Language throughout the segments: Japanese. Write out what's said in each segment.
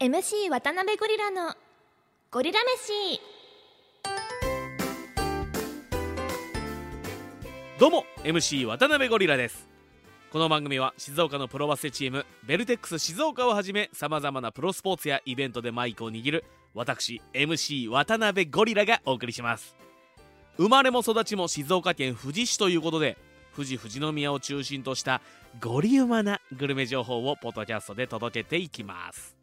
MC 渡辺ゴリラのゴリラ飯。どうも MC 渡辺ゴリラです。この番組は静岡のプロバスケチームベルテックス静岡をはじめさまざまなプロスポーツやイベントでマイクを握る私 MC 渡辺ゴリラがお送りします。生まれも育ちも静岡県富士市ということで富士富士宮を中心としたゴリウマなグルメ情報をポッドキャストで届けていきます。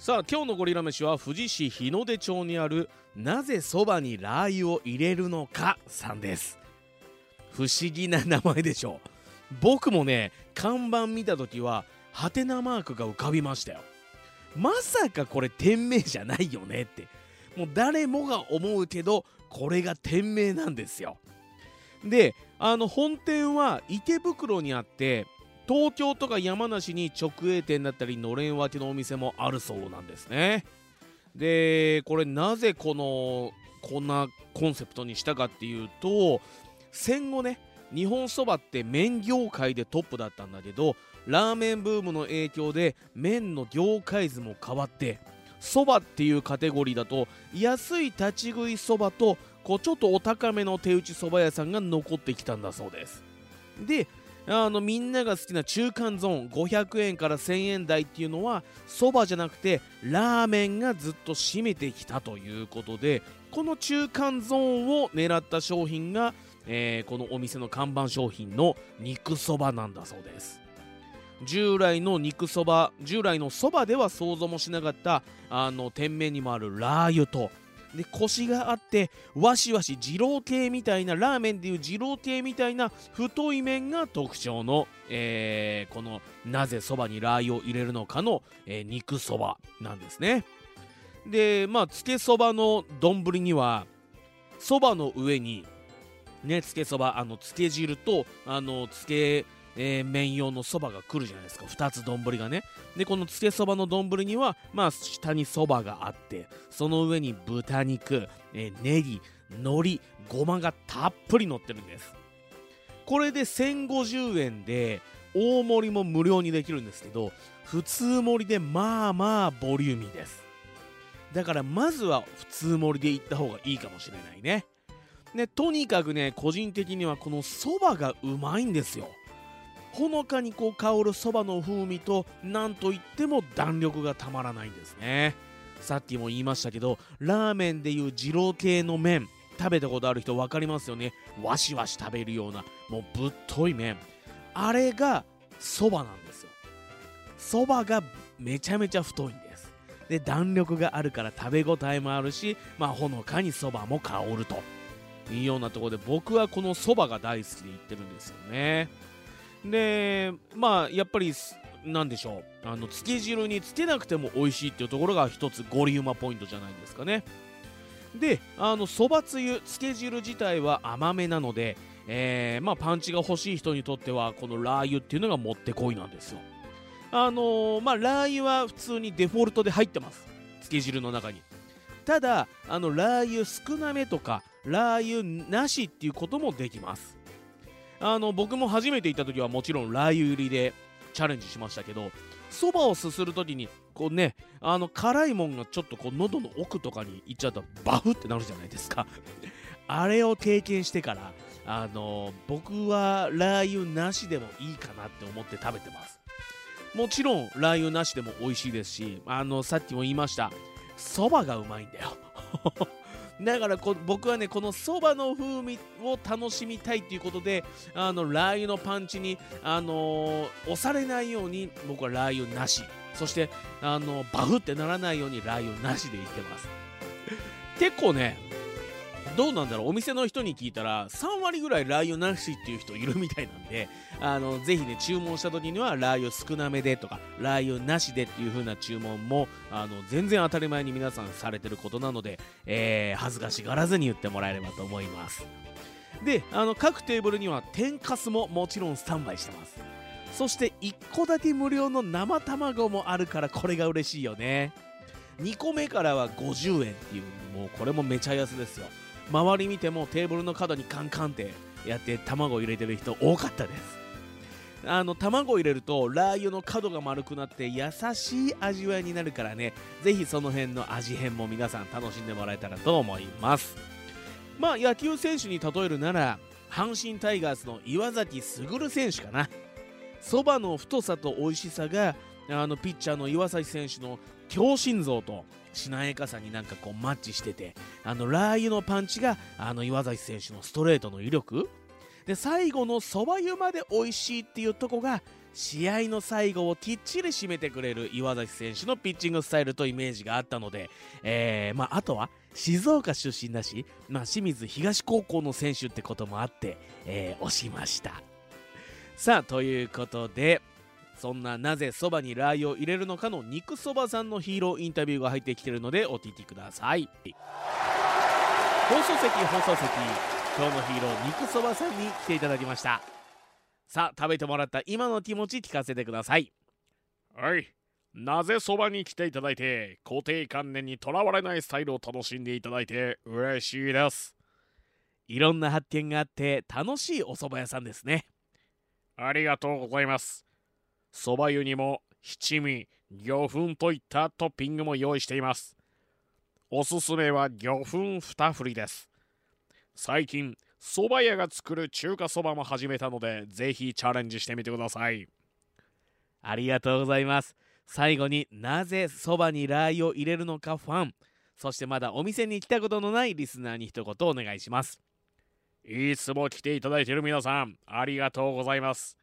さあ今日のゴリラ飯は富士市日の出町にあるなぜそばにラー油を入れるのかさんです。不思議な名前でしょう。僕もね看板見た時はハテナマークが浮かびましたよ。まさかこれ店名じゃないよねって。もう誰もが思うけどこれが店名なんですよ。であの本店は池袋にあって東京とか山梨に直営店だったりのれん分けのお店もあるそうなんですね。でこれなぜこのこんなコンセプトにしたかっていうと戦後ね日本そばって麺業界でトップだったんだけどラーメンブームの影響で麺の業界図も変わってそばっていうカテゴリーだと安い立ち食いそばとこうちょっとお高めの手打ちそば屋さんが残ってきたんだそうです。であのみんなが好きな中間ゾーン500円から1000円台っていうのはそばじゃなくてラーメンがずっと占めてきたということでこの中間ゾーンを狙った商品が、えー、このお店の看板商品の肉そばなんだそうです。従来の肉そば従来のそばでは想像もしなかったあの店名にもあるラー油とでコシがあってわしわし二郎系みたいなラーメンでいう二郎系みたいな太い麺が特徴の、えー、このなぜそばにラー油を入れるのかの、えー、肉そばなんですね。でまあつけそばの丼にはそばの上にねつけそばあのつけ汁とあのつけえー、麺用のそばが来るじゃないですか。2つ丼がね。でこのつけそばの丼にはまあ下にそばがあってその上に豚肉、えー、ネギ海苔ごまがたっぷり乗ってるんです。これで1050円で大盛りも無料にできるんですけど普通盛りでまあまあボリューミーです。だからまずは普通盛りで行った方がいいかもしれないね。ねとにかくね個人的にはこのそばがうまいんですよ。ほのかにこう香るそばの風味と何といっても弾力がたまらないんですね。さっきも言いましたけどラーメンでいう二郎系の麺食べたことある人分かりますよね。わしわし食べるようなもうぶっとい麺。あれがそばなんですよ。そばがめちゃめちゃ太いんです。で弾力があるから食べ応えもあるしまあほのかにそばも香るというようなところで僕はこのそばが大好きで言ってるんですよね。でまあやっぱりなんでしょう。あのつけ汁につけなくても美味しいっていうところが一つゴリウマポイントじゃないですかね。であのそばつゆつけ汁自体は甘めなので、えー、まあ、パンチが欲しい人にとってはこのラー油っていうのがもってこいなんですよ。あのー、まあラー油は普通にデフォルトで入ってます。つけ汁の中に。ただあのラー油少なめとかラー油なしっていうこともできます。あの僕も初めて行った時はもちろんラー油入りでチャレンジしましたけどそばをすする時にこうねあの辛いもんがちょっとこう喉の奥とかに行っちゃうとバフってなるじゃないですか。あれを経験してからあの僕はラー油なしでもいいかなって思って食べてます。もちろんラー油なしでも美味しいですしあのさっきも言いました。そばがうまいんだよ。だからこ僕はねこのそばの風味を楽しみたいということであのラー油のパンチに、あのー、押されないように僕はラー油なし。そしてあのバフってならないようにラー油なしでいってます。結構ねどうなんだろう。お店の人に聞いたら3割ぐらいラー油なしっていう人いるみたいなんであのぜひね注文した時にはラー油少なめでとかラー油なしでっていう風な注文もあの全然当たり前に皆さんされてることなので、えー、恥ずかしがらずに言ってもらえればと思います。であの各テーブルには天かすももちろんスタンバイしてます。そして1個だけ無料の生卵もあるからこれが嬉しいよね。2個目からは50円っていうもうこれもめちゃ安ですよ。周り見てもテーブルの角にカンカンってやって卵入れてる人多かったです。あの卵入れるとラー油の角が丸くなって優しい味わいになるからね。ぜひその辺の味変も皆さん楽しんでもらえたらと思います。まあ野球選手に例えるなら阪神タイガースの岩崎優選手かな。そばの太さと美味しさがあのピッチャーの岩崎選手の強心臓としなやかさになんかこうマッチしててあのラー油のパンチがあの岩崎選手のストレートの威力。で最後のそば湯まで美味しいっていうとこが試合の最後をきっちり締めてくれる岩崎選手のピッチングスタイルとイメージがあったので、えーまあ、あとは静岡出身だし、まあ、清水東高校の選手ってこともあって、えー、押しました。さあということでそんななぜそばにラー油を入れるのかの肉そばさんのヒーローインタビューが入ってきてるのでお聞きください。放送席放送席今日のヒーロー肉そばさんに来ていただきました。さあ食べてもらった今の気持ち聞かせてください。はい。なぜそばに来ていただいて固定観念にとらわれないスタイルを楽しんでいただいて嬉しいです。いろんな発見があって楽しいお蕎麦屋さんですね。ありがとうございますそば湯にも七味魚粉といったトッピングも用意しています。おすすめは魚粉2振りです。最近蕎麦屋が作る中華そばも始めたのでぜひチャレンジしてみてください。ありがとうございます。最後になぜそばにラー油を入れるのかファン。そしてまだお店に来たことのないリスナーに一言お願いします。いつも来ていただいている皆さんありがとうございます。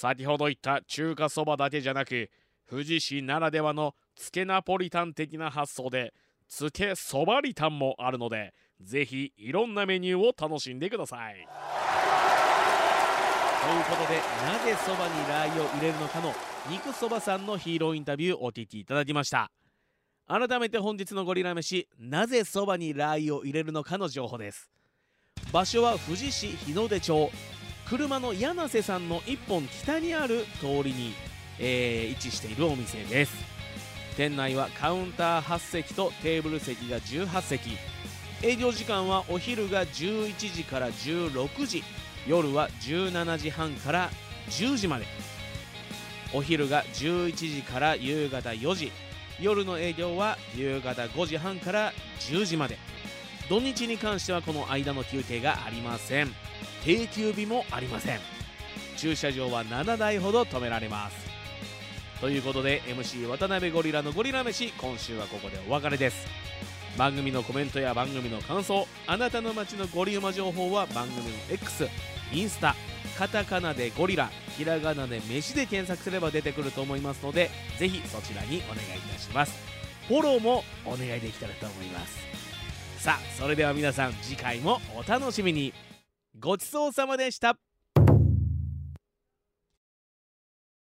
先ほど言った中華そばだけじゃなく富士市ならではのつけナポリタン的な発想でつけそばリタンもあるのでぜひいろんなメニューを楽しんでください。ということでなぜそばにラー油を入れるのかの肉そばさんのヒーローインタビューをお聞きいただきました。改めて本日のゴリラ飯なぜそばにラー油を入れるのかの情報です。場所は富士市日の出町。車の柳瀬さんの一本北にある通りに、えー、位置しているお店です。店内はカウンター8席とテーブル席が18席。営業時間はお昼が11時から16時。夜は17時半から10時まで。お昼が11時から夕方4時。夜の営業は夕方5時半から10時まで。土日に関してはこの間の休憩がありません。定休日もありません。駐車場は7台ほど止められます。ということで MC 渡辺ゴリラのゴリラ飯今週はここでお別れです。番組のコメントや番組の感想あなたの街のゴリウマ情報は番組の X インスタカタカナでゴリラひらがなで飯で検索すれば出てくると思いますのでぜひそちらにお願いいたします。フォローもお願いできたらと思います。さあそれでは皆さん次回もお楽しみに。ごちそうさまでした。